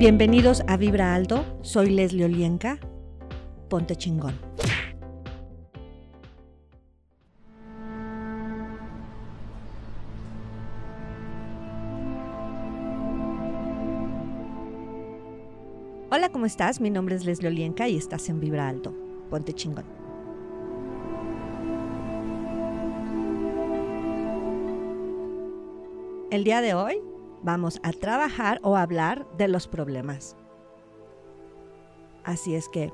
Bienvenidos a Vibra Alto, soy Leslie Olienka. Ponte chingón. Hola, ¿cómo estás? Mi nombre es Leslie Olienka y estás en Vibra Alto. Ponte chingón. El día de hoy vamos a trabajar o hablar de los problemas. Así es que,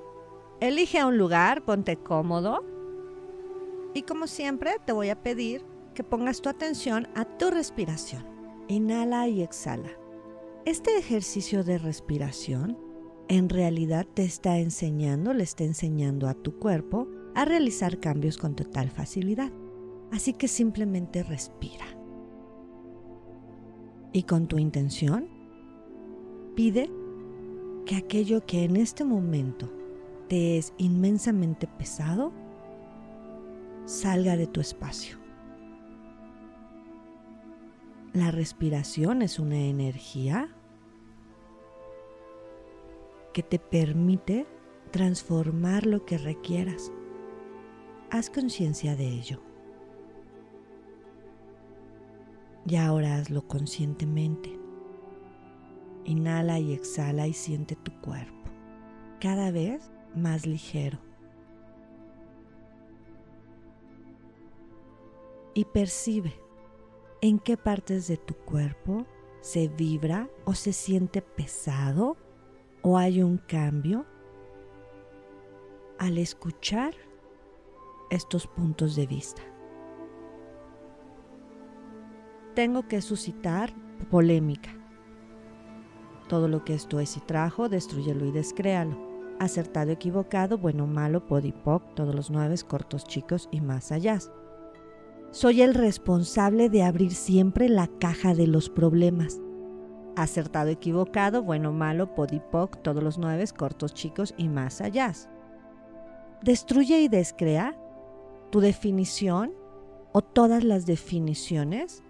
elige un lugar, ponte cómodo y como siempre te voy a pedir que pongas tu atención a tu respiración. Inhala y exhala. Este ejercicio de respiración en realidad te está enseñando, le está enseñando a tu cuerpo a realizar cambios con total facilidad. Así que simplemente respira y con tu intención, pide que aquello que en este momento te es inmensamente pesado salga de tu espacio. La respiración es una energía que te permite transformar lo que requieras. Haz conciencia de ello. Y ahora hazlo conscientemente. Inhala y exhala y siente tu cuerpo cada vez más ligero. Y percibe en qué partes de tu cuerpo se vibra o se siente pesado o hay un cambio al escuchar estos puntos de vista tengo que suscitar polémica. Todo lo que esto es y trajo, destruyelo y descréalo. Acertado, equivocado, bueno, malo, podipoc, todos los nueve, cortos, chicos y más allá. Soy el responsable de abrir siempre la caja de los problemas. Acertado, equivocado, bueno, malo, podipoc, todos los nueve, cortos, chicos y más allá. Destruye y descrea tu definición o todas las definiciones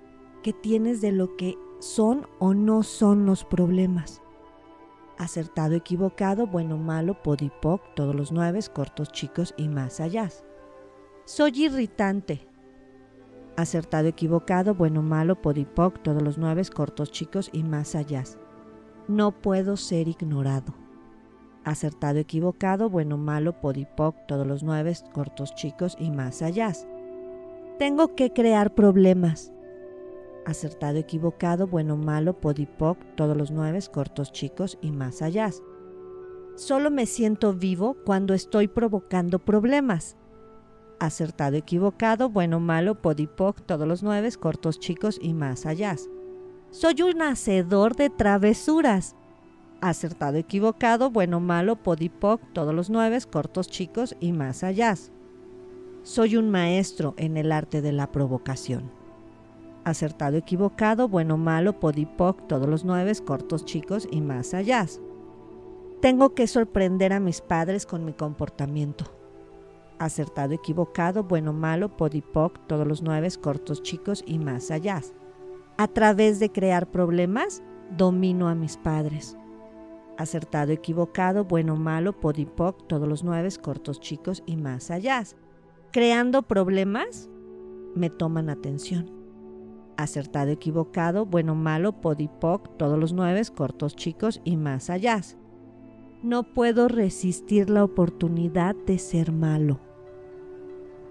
que tienes de lo que son o no son los problemas. Acertado, equivocado, bueno, malo, podipoc, todos los nueve, cortos, chicos y más allá. Soy irritante. Acertado, equivocado, bueno, malo, podipoc, todos los nueve, cortos, chicos y más allá. No puedo ser ignorado. Acertado, equivocado, bueno, malo, podipoc, todos los nueve, cortos, chicos y más allá. Tengo que crear problemas acertado, equivocado, bueno, malo, podipoc, todos los nueve, cortos, chicos y más allá. Solo me siento vivo cuando estoy provocando problemas. Acertado, equivocado, bueno, malo, podipoc, todos los nueve, cortos, chicos y más allá. Soy un hacedor de travesuras. Acertado, equivocado, bueno, malo, podipoc, todos los nueve, cortos, chicos y más allá. Soy un maestro en el arte de la provocación acertado, equivocado, bueno, malo, podipoc, todos los nueve, cortos, chicos y más allá. Tengo que sorprender a mis padres con mi comportamiento. Acertado, equivocado, bueno, malo, podipoc, todos los nueve, cortos, chicos y más allá. A través de crear problemas, domino a mis padres. Acertado, equivocado, bueno, malo, podipoc, todos los nueve, cortos, chicos y más allá. Creando problemas, me toman atención acertado, equivocado, bueno, malo, podipoc, todos los nueve, cortos, chicos y más allá. No puedo resistir la oportunidad de ser malo.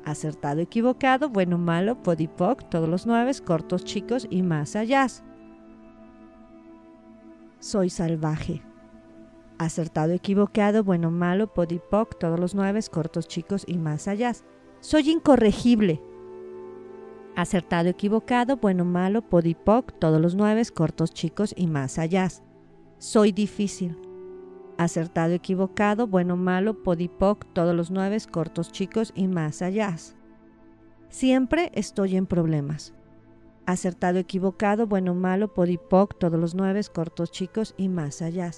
Acertado, equivocado, bueno, malo, podipoc, todos los nueve, cortos, chicos y más allá. Soy salvaje. Acertado, equivocado, bueno, malo, podipoc, todos los nueve, cortos, chicos y más allá. Soy incorregible acertado, equivocado, bueno, malo, podipoc, todos los nueve, cortos, chicos y más allá. Soy difícil. Acertado, equivocado, bueno, malo, podipoc, todos los nueve, cortos, chicos y más allá. Siempre estoy en problemas. Acertado, equivocado, bueno, malo, podipoc, todos los nueve, cortos, chicos y más allá.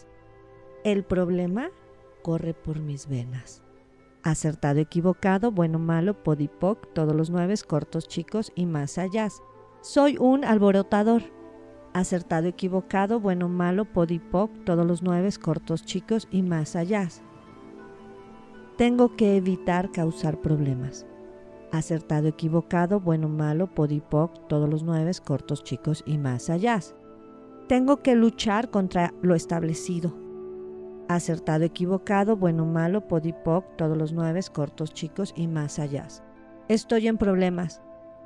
El problema corre por mis venas acertado, equivocado, bueno, malo, podipoc, todos los nueve, cortos, chicos y más allá. Soy un alborotador. Acertado, equivocado, bueno, malo, podipoc, todos los nueve, cortos, chicos y más allá. Tengo que evitar causar problemas. Acertado, equivocado, bueno, malo, podipoc, todos los nueve, cortos, chicos y más allá. Tengo que luchar contra lo establecido. Acertado, equivocado, bueno, malo, podipoc, todos los nueve, cortos, chicos y más allá. Estoy en problemas.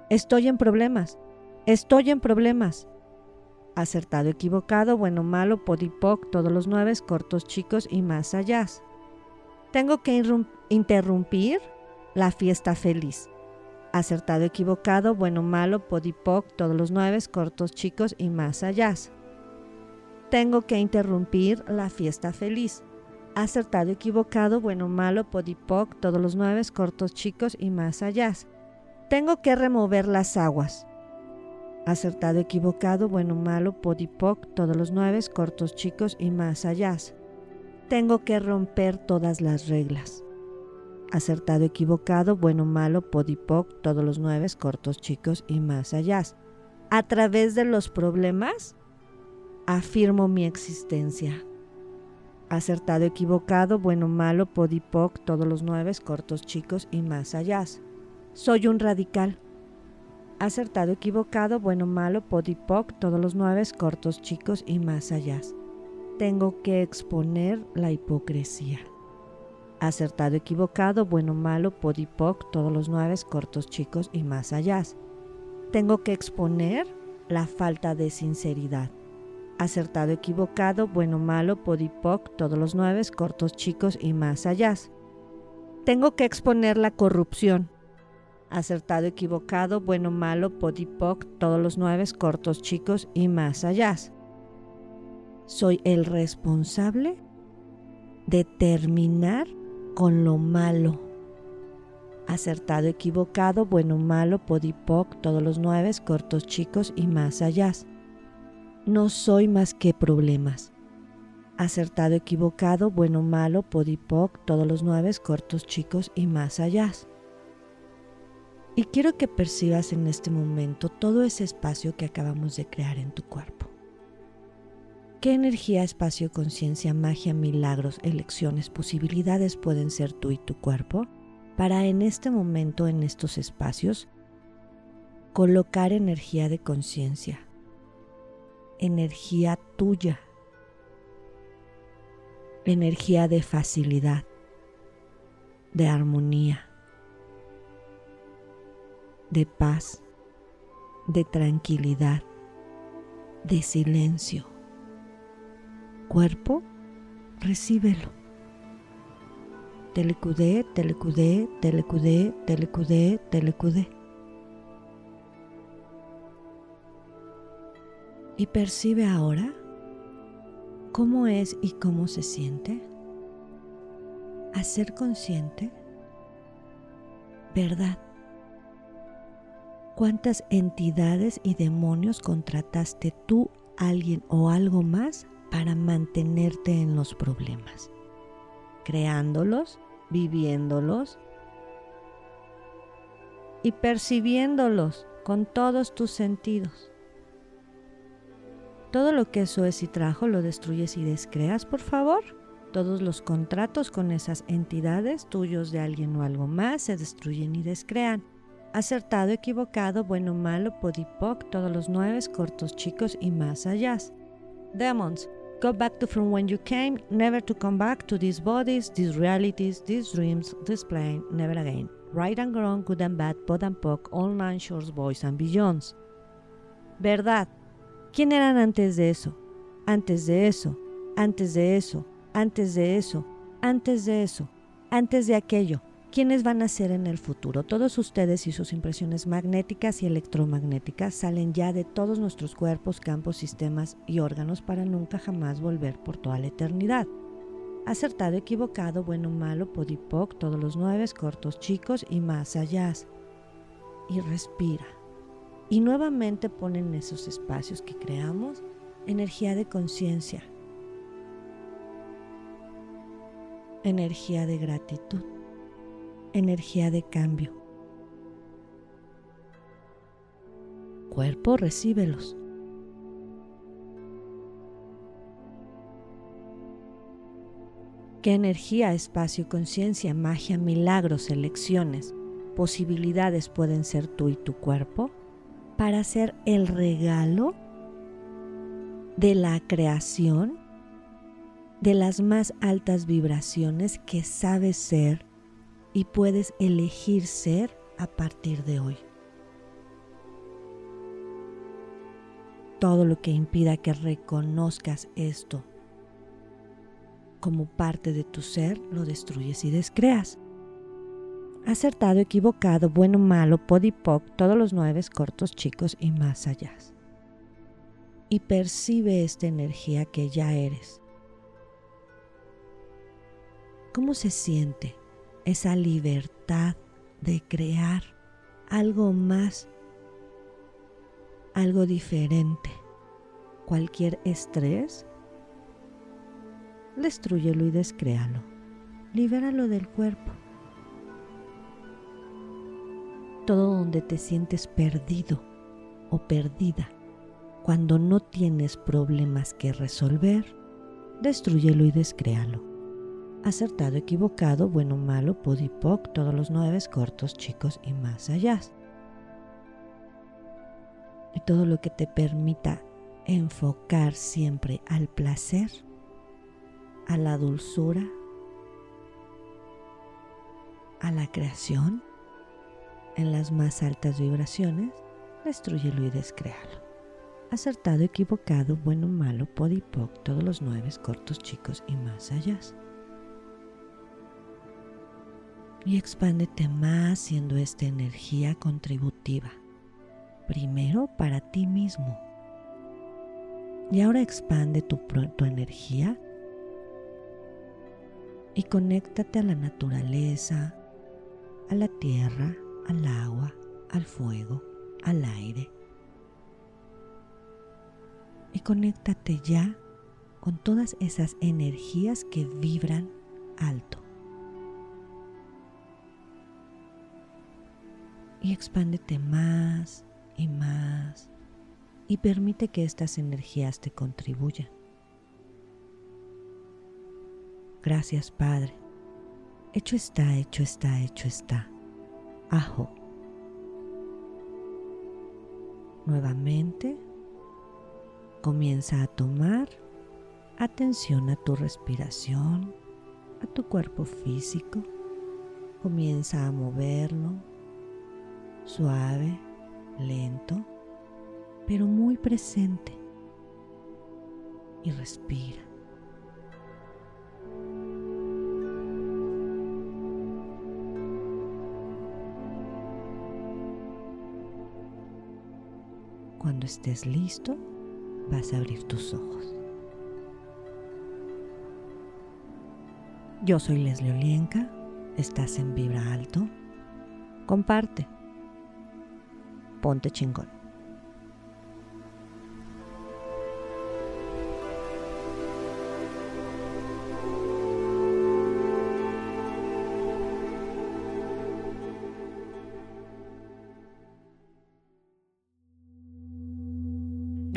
Estoy en problemas. Estoy en problemas acertado, equivocado, bueno, malo, podipoc, todos los nueve, cortos, chicos y más allá. Tengo que interrumpir la fiesta feliz. Acertado, equivocado, bueno, malo, podipoc, todos los nueve, cortos, chicos y más allá. Tengo que interrumpir la fiesta feliz. Acertado, equivocado, bueno, malo, podipoc, todos los nueve, cortos, chicos y más allá. Tengo que remover las aguas acertado, equivocado, bueno, malo, podipoc, todos los nueve, cortos, chicos y más allá. Tengo que romper todas las reglas. Acertado, equivocado, bueno, malo, podipoc, todos los nueve, cortos, chicos y más allá. A través de los problemas, afirmo mi existencia. Acertado, equivocado, bueno, malo, podipoc, todos los nueve, cortos, chicos y más allá. Soy un radical acertado, equivocado, bueno, malo, podipoc, todos los nueve, cortos, chicos y más allá. Tengo que exponer la hipocresía. Acertado, equivocado, bueno, malo, podipoc, todos los nueve, cortos, chicos y más allá. Tengo que exponer la falta de sinceridad. Acertado, equivocado, bueno, malo, podipoc, todos los nueve, cortos, chicos y más allá. Tengo que exponer la corrupción acertado, equivocado, bueno, malo, podipoc, todos los nueve, cortos, chicos y más allá. Soy el responsable de terminar con lo malo. Acertado, equivocado, bueno, malo, podipoc, todos los nueve, cortos, chicos y más allá. No soy más que problemas. Acertado, equivocado, bueno, malo, podipoc, todos los nueve, cortos, chicos y más allá. Y quiero que percibas en este momento todo ese espacio que acabamos de crear en tu cuerpo. ¿Qué energía, espacio, conciencia, magia, milagros, elecciones, posibilidades pueden ser tú y tu cuerpo para en este momento, en estos espacios, colocar energía de conciencia, energía tuya, energía de facilidad, de armonía, de paz, de tranquilidad, de silencio. Cuerpo, recíbelo. Telecudé, telecudé, telecudé, telecudé, telecudé. Y percibe ahora cómo es y cómo se siente. Hacer consciente verdad cuántas entidades y demonios contrataste tú, alguien o algo más para mantenerte en los problemas, creándolos, viviéndolos y percibiéndolos con todos tus sentidos. Todo lo que eso es y trajo lo destruyes y descreas, por favor. Todos los contratos con esas entidades tuyos de alguien o algo más se destruyen y descrean acertado, equivocado, bueno, malo, podipoc, todos los nueve, cortos, chicos y más allá. Demons, go back to from when you came, never to come back to these bodies, these realities, these dreams, this plane, never again. Right and wrong, good and bad, pod and poc, all nine shores, boys and beyonds. Verdad. ¿Quién eran antes de eso? Antes de eso, antes de eso, antes de eso, antes de eso, antes de aquello ¿Quiénes van a ser en el futuro? Todos ustedes y sus impresiones magnéticas y electromagnéticas salen ya de todos nuestros cuerpos, campos, sistemas y órganos para nunca jamás volver por toda la eternidad. Acertado, equivocado, bueno, malo, podipoc, todos los nueve, cortos, chicos y más allá. Y respira. Y nuevamente ponen esos espacios que creamos energía de conciencia, energía de gratitud, energía de cambio. Cuerpo, recíbelos. ¿Qué energía, espacio conciencia, magia, milagros, elecciones, posibilidades pueden ser tú y tu cuerpo? Para ser el regalo de la creación de las más altas vibraciones que sabes ser y puedes elegir ser a partir de hoy. Todo lo que impida que reconozcas esto como parte de tu ser, lo destruyes y descreas. Acertado, equivocado, bueno, malo, podipoc, todos los nueve cortos, chicos y más allá. Y percibe esta energía que ya eres. ¿Cómo se siente esa libertad de crear algo más, algo diferente? Cualquier estrés destruyelo y descréalo. Libéralo del cuerpo. Todo donde te sientes perdido o perdida, cuando no tienes problemas que resolver, destruyelo y descréalo. Acertado, equivocado, bueno, malo, podipoc, todos los nueve cortos, chicos y más allá. Y todo lo que te permita enfocar siempre al placer a la dulzura, a la creación en las más altas vibraciones, destruyelo y descréalo. Acertado, equivocado, bueno, malo, podipoc, todos los nueve cortos, chicos y más allá. Y expándete más siendo esta energía contributiva. Primero para ti mismo. Y ahora expande tu, tu energía y conéctate a la naturaleza, a la tierra, al agua, al fuego, al aire. Y conéctate ya con todas esas energías que vibran alto. Y expándete más y más y permite que estas energías te contribuyan. Gracias, Padre. Hecho está, hecho está, hecho está. Ajo. Nuevamente, comienza a tomar atención a tu respiración, a tu cuerpo físico. Comienza a moverlo suave, lento, pero muy presente. Y respira. Cuando estés listo, vas a abrir tus ojos. Yo soy Leslie Olienka, estás en Vibra Alto. Comparte. Ponte chingón.